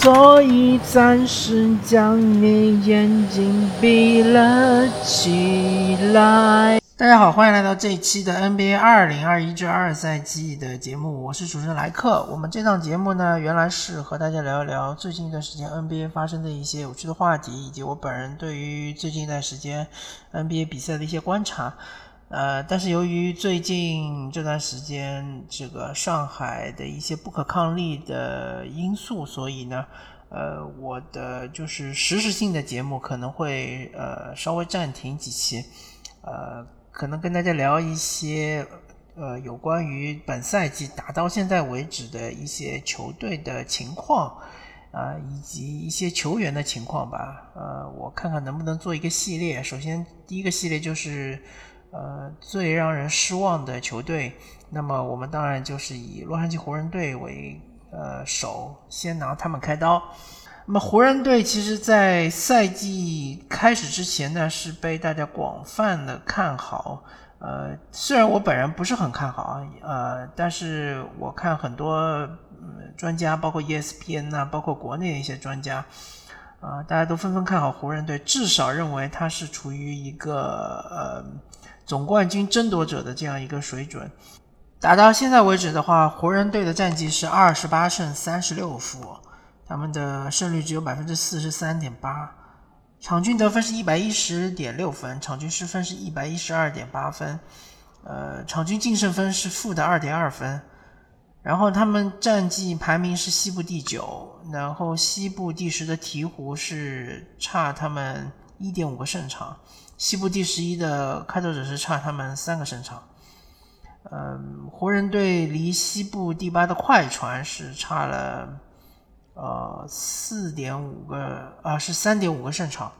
所以暂时将你眼睛闭了起来。大家好，欢迎来到这一期的 NBA 二零二一至二赛季的节目，我是主持人莱克。我们这档节目呢，原来是和大家聊一聊最近一段时间 NBA 发生的一些有趣的话题，以及我本人对于最近一段时间 NBA 比赛的一些观察。呃，但是由于最近这段时间这个上海的一些不可抗力的因素，所以呢，呃，我的就是实时性的节目可能会呃稍微暂停几期，呃。可能跟大家聊一些，呃，有关于本赛季打到现在为止的一些球队的情况，啊，以及一些球员的情况吧。呃，我看看能不能做一个系列。首先，第一个系列就是，呃，最让人失望的球队。那么，我们当然就是以洛杉矶湖人队为呃首，先拿他们开刀。那么湖人队其实，在赛季开始之前呢，是被大家广泛的看好。呃，虽然我本人不是很看好啊，呃，但是我看很多专家，包括 ESPN 呐，包括国内的一些专家，啊，大家都纷纷看好湖人队，至少认为他是处于一个呃总冠军争夺者的这样一个水准。打到现在为止的话，湖人队的战绩是二十八胜三十六负。他们的胜率只有百分之四十三点八，场均得分是一百一十点六分，场均失分是一百一十二点八分，呃，场均净胜分是负的二点二分。然后他们战绩排名是西部第九，然后西部第十的鹈鹕是差他们一点五个胜场，西部第十一的开拓者是差他们三个胜场。嗯，湖人队离西部第八的快船是差了。呃，四点五个啊，是三点五个胜场。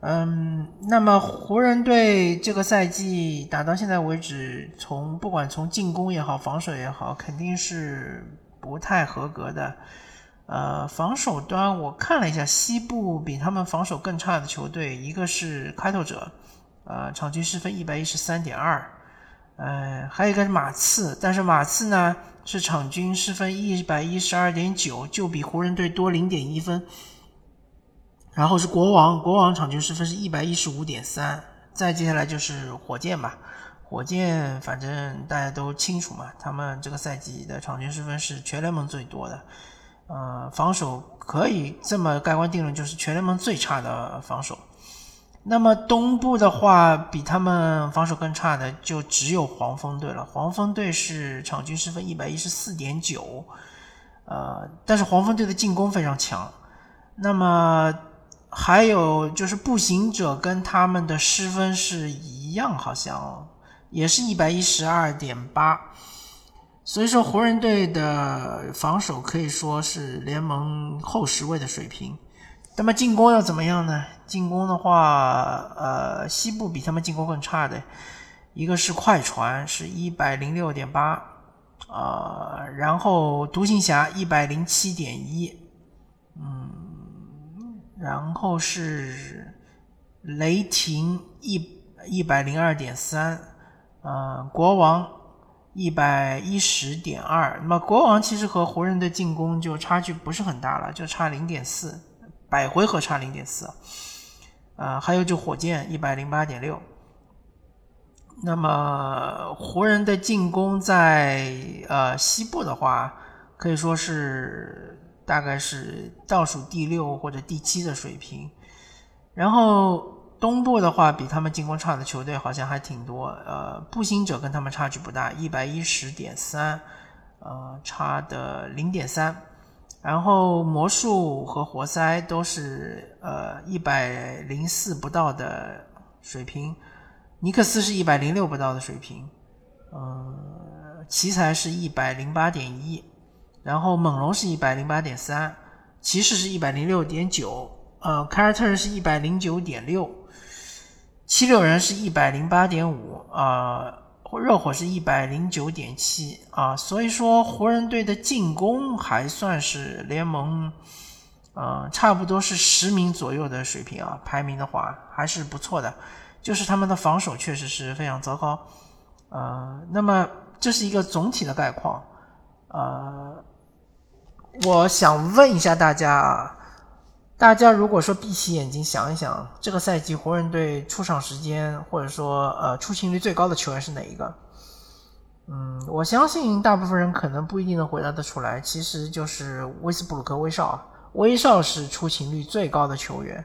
嗯，那么湖人队这个赛季打到现在为止，从不管从进攻也好，防守也好，肯定是不太合格的。呃，防守端我看了一下，西部比他们防守更差的球队，一个是开拓者，呃，场均失分一百一十三点二。呃，还有一个是马刺，但是马刺呢？是场均失分一百一十二点九，就比湖人队多零点一分。然后是国王，国王场均失分是一百一十五点三。再接下来就是火箭吧，火箭反正大家都清楚嘛，他们这个赛季的场均失分是全联盟最多的。呃，防守可以这么盖棺定论，就是全联盟最差的防守。那么东部的话，比他们防守更差的就只有黄蜂队了。黄蜂队是场均失分一百一十四点九，呃，但是黄蜂队的进攻非常强。那么还有就是步行者跟他们的失分是一样，好像也是一百一十二点八。所以说湖人队的防守可以说是联盟后十位的水平。那么进攻要怎么样呢？进攻的话，呃，西部比他们进攻更差的，一个是快船，是一百零六点八，啊，然后独行侠一百零七点一，嗯，然后是雷霆一一百零二点三，呃，国王一百一十点二。那么国王其实和湖人的进攻就差距不是很大了，就差零点四。百回合差零点四，啊，还有就火箭一百零八点六。那么湖人的进攻在呃西部的话，可以说是大概是倒数第六或者第七的水平。然后东部的话，比他们进攻差的球队好像还挺多。呃，步行者跟他们差距不大，一百一十点三，呃，差的零点三。然后魔术和活塞都是呃一百零四不到的水平，尼克斯是一百零六不到的水平，呃，奇才是一百零八点一，然后猛龙是一百零八点三，骑士是一百零六点九，呃，凯尔特人是一百零九点六，七六人是一百零八点五，啊。热火是一百零九点七啊，所以说湖人队的进攻还算是联盟，呃，差不多是十名左右的水平啊，排名的话还是不错的。就是他们的防守确实是非常糟糕，呃，那么这是一个总体的概况，呃，我想问一下大家啊，大家如果说闭起眼睛想一想，这个赛季湖人队出场时间或者说呃出勤率最高的球员是哪一个？嗯，我相信大部分人可能不一定能回答得出来，其实就是威斯布鲁克威少，威少是出勤率最高的球员。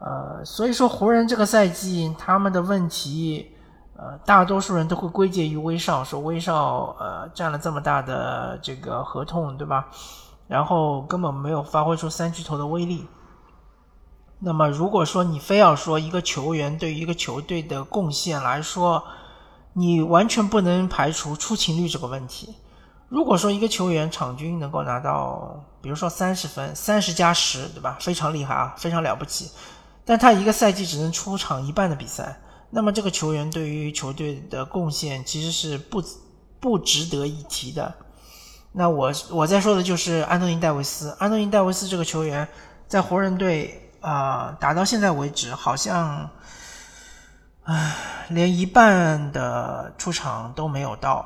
呃，所以说湖人这个赛季他们的问题。呃，大多数人都会归结于威少，说威少呃占了这么大的这个合同，对吧？然后根本没有发挥出三巨头的威力。那么如果说你非要说一个球员对于一个球队的贡献来说，你完全不能排除出勤率这个问题。如果说一个球员场均能够拿到，比如说三十分，三十加十，对吧？非常厉害啊，非常了不起。但他一个赛季只能出场一半的比赛。那么这个球员对于球队的贡献其实是不不值得一提的。那我我在说的就是安东尼戴维斯。安东尼戴维斯这个球员在湖人队啊打到现在为止，好像唉连一半的出场都没有到。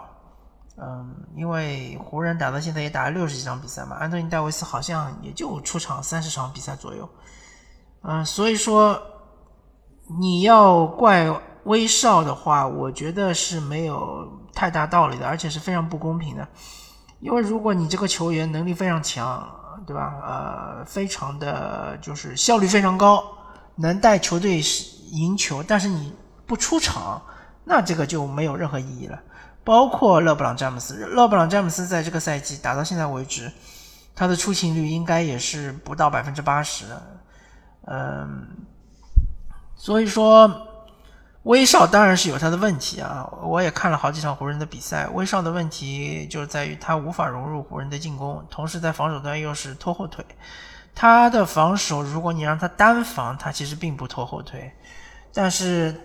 嗯，因为湖人打到现在也打了六十几场比赛嘛，安东尼戴维斯好像也就出场三十场比赛左右。嗯，所以说。你要怪威少的话，我觉得是没有太大道理的，而且是非常不公平的。因为如果你这个球员能力非常强，对吧？呃，非常的就是效率非常高，能带球队赢球，但是你不出场，那这个就没有任何意义了。包括勒布朗詹姆斯，勒布朗詹姆斯在这个赛季打到现在为止，他的出勤率应该也是不到百分之八十，嗯。所以说，威少当然是有他的问题啊！我也看了好几场湖人的比赛，威少的问题就在于他无法融入湖人的进攻，同时在防守端又是拖后腿。他的防守，如果你让他单防，他其实并不拖后腿，但是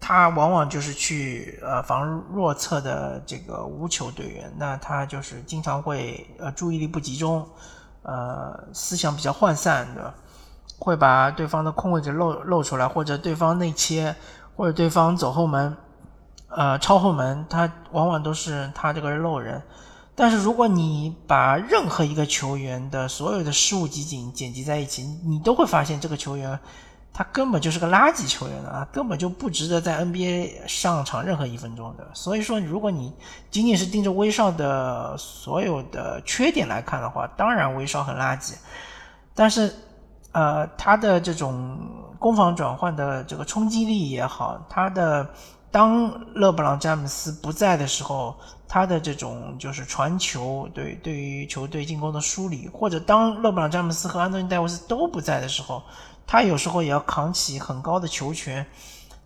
他往往就是去呃防弱侧的这个无球队员，那他就是经常会呃注意力不集中，呃思想比较涣散，的？会把对方的空位给露露出来，或者对方内切，或者对方走后门，呃，超后门，他往往都是他这个漏人。但是如果你把任何一个球员的所有的失误集锦剪辑在一起，你都会发现这个球员他根本就是个垃圾球员啊，根本就不值得在 NBA 上场任何一分钟的。所以说，如果你仅仅是盯着威少的所有的缺点来看的话，当然威少很垃圾，但是。呃，他的这种攻防转换的这个冲击力也好，他的当勒布朗詹姆斯不在的时候，他的这种就是传球，对对于球队进攻的梳理，或者当勒布朗詹姆斯和安东尼戴维斯都不在的时候，他有时候也要扛起很高的球权，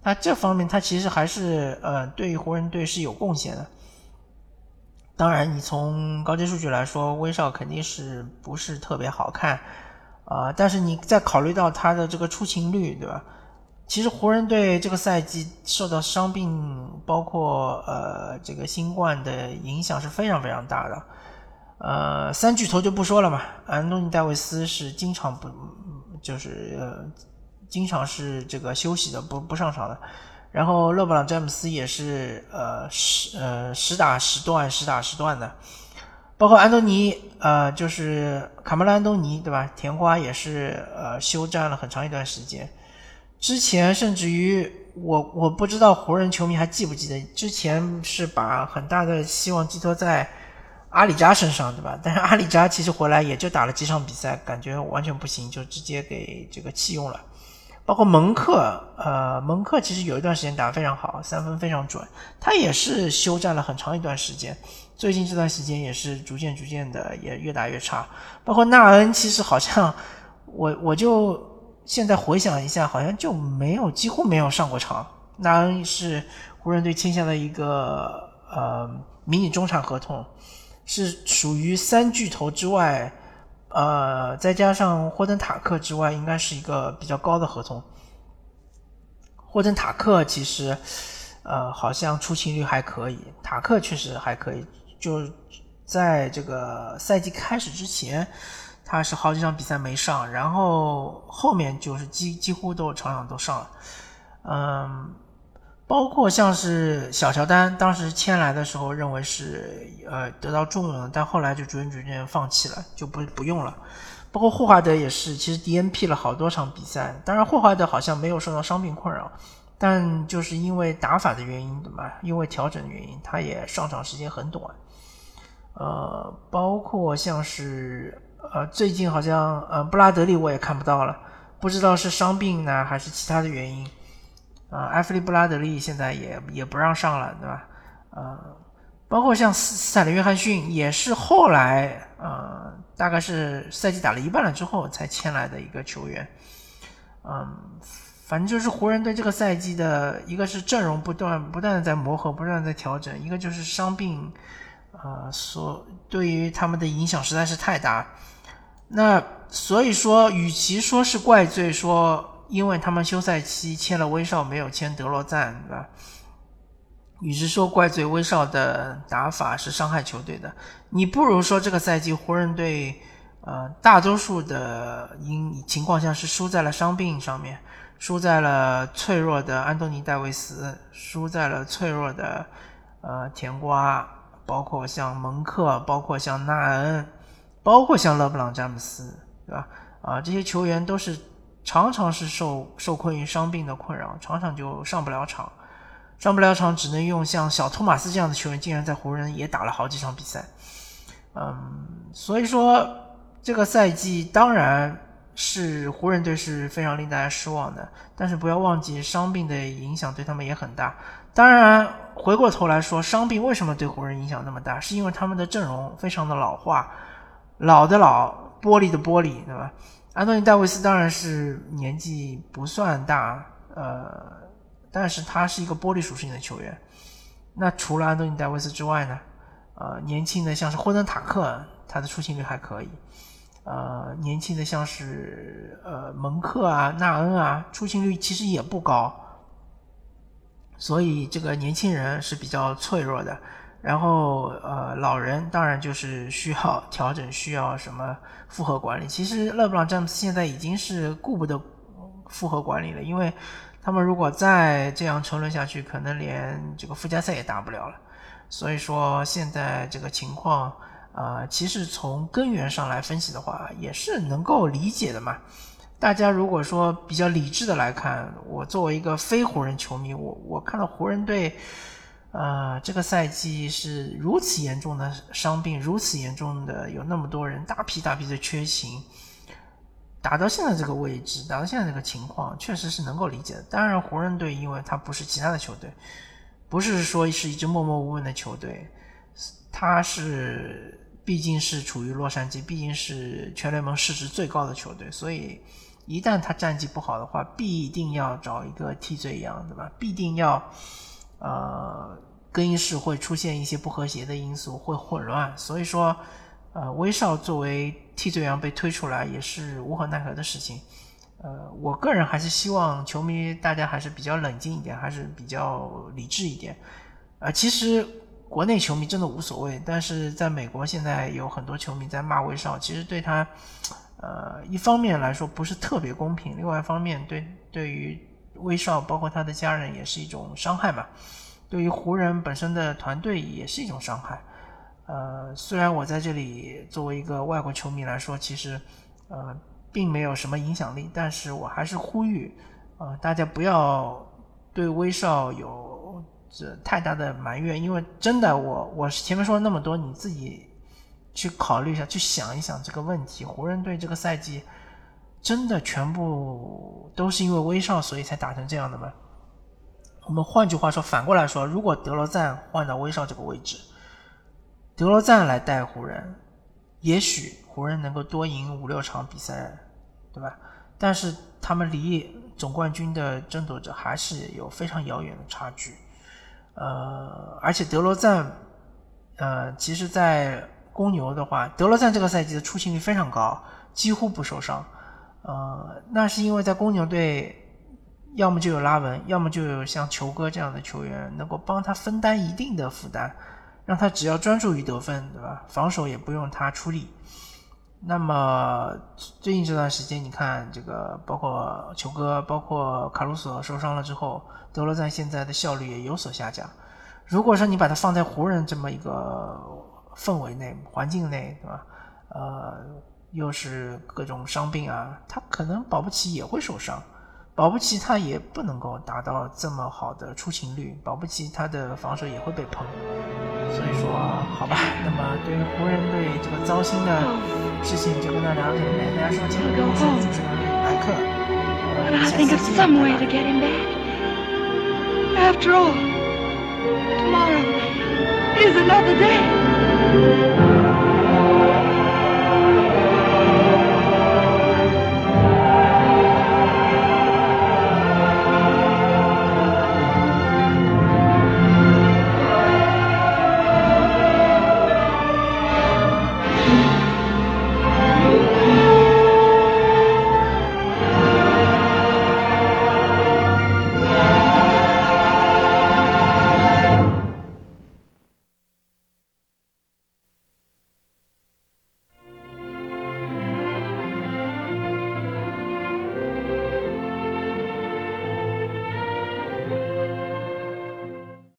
那这方面他其实还是呃对于湖人队是有贡献的。当然，你从高阶数据来说，威少肯定是不是特别好看。啊，但是你再考虑到他的这个出勤率，对吧？其实湖人队这个赛季受到伤病，包括呃这个新冠的影响是非常非常大的。呃，三巨头就不说了嘛，安东尼戴维斯是经常不，就是呃经常是这个休息的，不不上场的。然后勒布朗詹姆斯也是呃实呃实打实断，实打实断的。包括安东尼，呃，就是卡梅伦·安东尼，对吧？甜瓜也是，呃，休战了很长一段时间。之前甚至于，我我不知道湖人球迷还记不记得，之前是把很大的希望寄托在阿里扎身上，对吧？但是阿里扎其实回来也就打了几场比赛，感觉完全不行，就直接给这个弃用了。包括蒙克，呃，蒙克其实有一段时间打得非常好，三分非常准，他也是休战了很长一段时间。最近这段时间也是逐渐逐渐的也越打越差，包括纳恩，其实好像我我就现在回想一下，好像就没有几乎没有上过场。纳恩是湖人队签下的一个呃迷你中产合同，是属于三巨头之外，呃再加上霍登塔克之外，应该是一个比较高的合同。霍登塔克其实呃好像出勤率还可以，塔克确实还可以。就在这个赛季开始之前，他是好几场比赛没上，然后后面就是几几乎都场场都上了。嗯，包括像是小乔丹，当时签来的时候认为是呃得到重用，但后来就逐渐逐渐放弃了，就不不用了。包括霍华德也是，其实 DNP 了好多场比赛，当然霍华德好像没有受到伤病困扰，但就是因为打法的原因，对吧？因为调整的原因，他也上场时间很短。呃，包括像是呃最近好像呃布拉德利我也看不到了，不知道是伤病呢还是其他的原因。啊，埃弗利·布拉德利现在也也不让上了，对吧？呃，包括像斯斯坦的约翰逊，也是后来呃，大概是赛季打了一半了之后才签来的一个球员。嗯，反正就是湖人队这个赛季的一个是阵容不断不断的在磨合，不断在调整，一个就是伤病，呃，所对于他们的影响实在是太大。那所以说，与其说是怪罪说。因为他们休赛期签了威少，没有签德罗赞，对吧？与其说怪罪威少的打法是伤害球队的，你不如说这个赛季湖人队，呃，大多数的因情况下是输在了伤病上面，输在了脆弱的安东尼戴维斯，输在了脆弱的呃甜瓜，包括像蒙克，包括像纳恩，包括像勒布朗詹姆斯，对吧？啊，这些球员都是。常常是受受困于伤病的困扰，常常就上不了场，上不了场只能用像小托马斯这样的球员，竟然在湖人也打了好几场比赛。嗯，所以说这个赛季当然是湖人队是非常令大家失望的，但是不要忘记伤病的影响对他们也很大。当然回过头来说，伤病为什么对湖人影响那么大？是因为他们的阵容非常的老化，老的老，玻璃的玻璃，对吧？安东尼·戴维斯当然是年纪不算大，呃，但是他是一个玻璃属性的球员。那除了安东尼·戴维斯之外呢？呃，年轻的像是霍登·塔克，他的出勤率还可以。呃，年轻的像是呃蒙克啊、纳恩啊，出勤率其实也不高。所以这个年轻人是比较脆弱的。然后，呃，老人当然就是需要调整，需要什么复合管理。其实勒布朗詹姆斯现在已经是顾不得复合管理了，因为他们如果再这样沉沦下去，可能连这个附加赛也打不了了。所以说，现在这个情况，啊，其实从根源上来分析的话，也是能够理解的嘛。大家如果说比较理智的来看，我作为一个非湖人球迷，我我看到湖人队。呃，这个赛季是如此严重的伤病，如此严重的有那么多人大批大批的缺勤，打到现在这个位置，打到现在这个情况，确实是能够理解的。当然，湖人队因为他不是其他的球队，不是说是一支默默无闻的球队，他是毕竟是处于洛杉矶，毕竟是全联盟市值最高的球队，所以一旦他战绩不好的话，必定要找一个替罪羊，对吧？必定要。呃，更衣室会出现一些不和谐的因素，会混乱，所以说，呃，威少作为替罪羊被推出来也是无可奈何的事情。呃，我个人还是希望球迷大家还是比较冷静一点，还是比较理智一点。呃，其实国内球迷真的无所谓，但是在美国现在有很多球迷在骂威少，其实对他，呃，一方面来说不是特别公平，另外一方面对对于。威少包括他的家人也是一种伤害嘛，对于湖人本身的团队也是一种伤害。呃，虽然我在这里作为一个外国球迷来说，其实呃并没有什么影响力，但是我还是呼吁呃大家不要对威少有这太大的埋怨，因为真的我我前面说了那么多，你自己去考虑一下，去想一想这个问题，湖人队这个赛季。真的全部都是因为威少，所以才打成这样的吗？我们换句话说，反过来说，如果德罗赞换到威少这个位置，德罗赞来带湖人，也许湖人能够多赢五六场比赛，对吧？但是他们离总冠军的争夺者还是有非常遥远的差距。呃，而且德罗赞，呃，其实，在公牛的话，德罗赞这个赛季的出勤率非常高，几乎不受伤。呃，那是因为在公牛队，要么就有拉文，要么就有像球哥这样的球员，能够帮他分担一定的负担，让他只要专注于得分，对吧？防守也不用他出力。那么最近这段时间，你看这个，包括球哥，包括卡鲁索受伤了之后，德罗赞现在的效率也有所下降。如果说你把他放在湖人这么一个氛围内、环境内，对吧？呃，又是各种伤病啊，他可能保不齐也会受伤。保不齐他也不能够达到这么好的出勤率，保不齐他的防守也会被碰。所以说，好吧，那么对于湖人队这个糟心的事情，就跟大家聊到这里。大家说，今天的主持人莱克。I think of some way to get him back. After all, tomorrow is another day.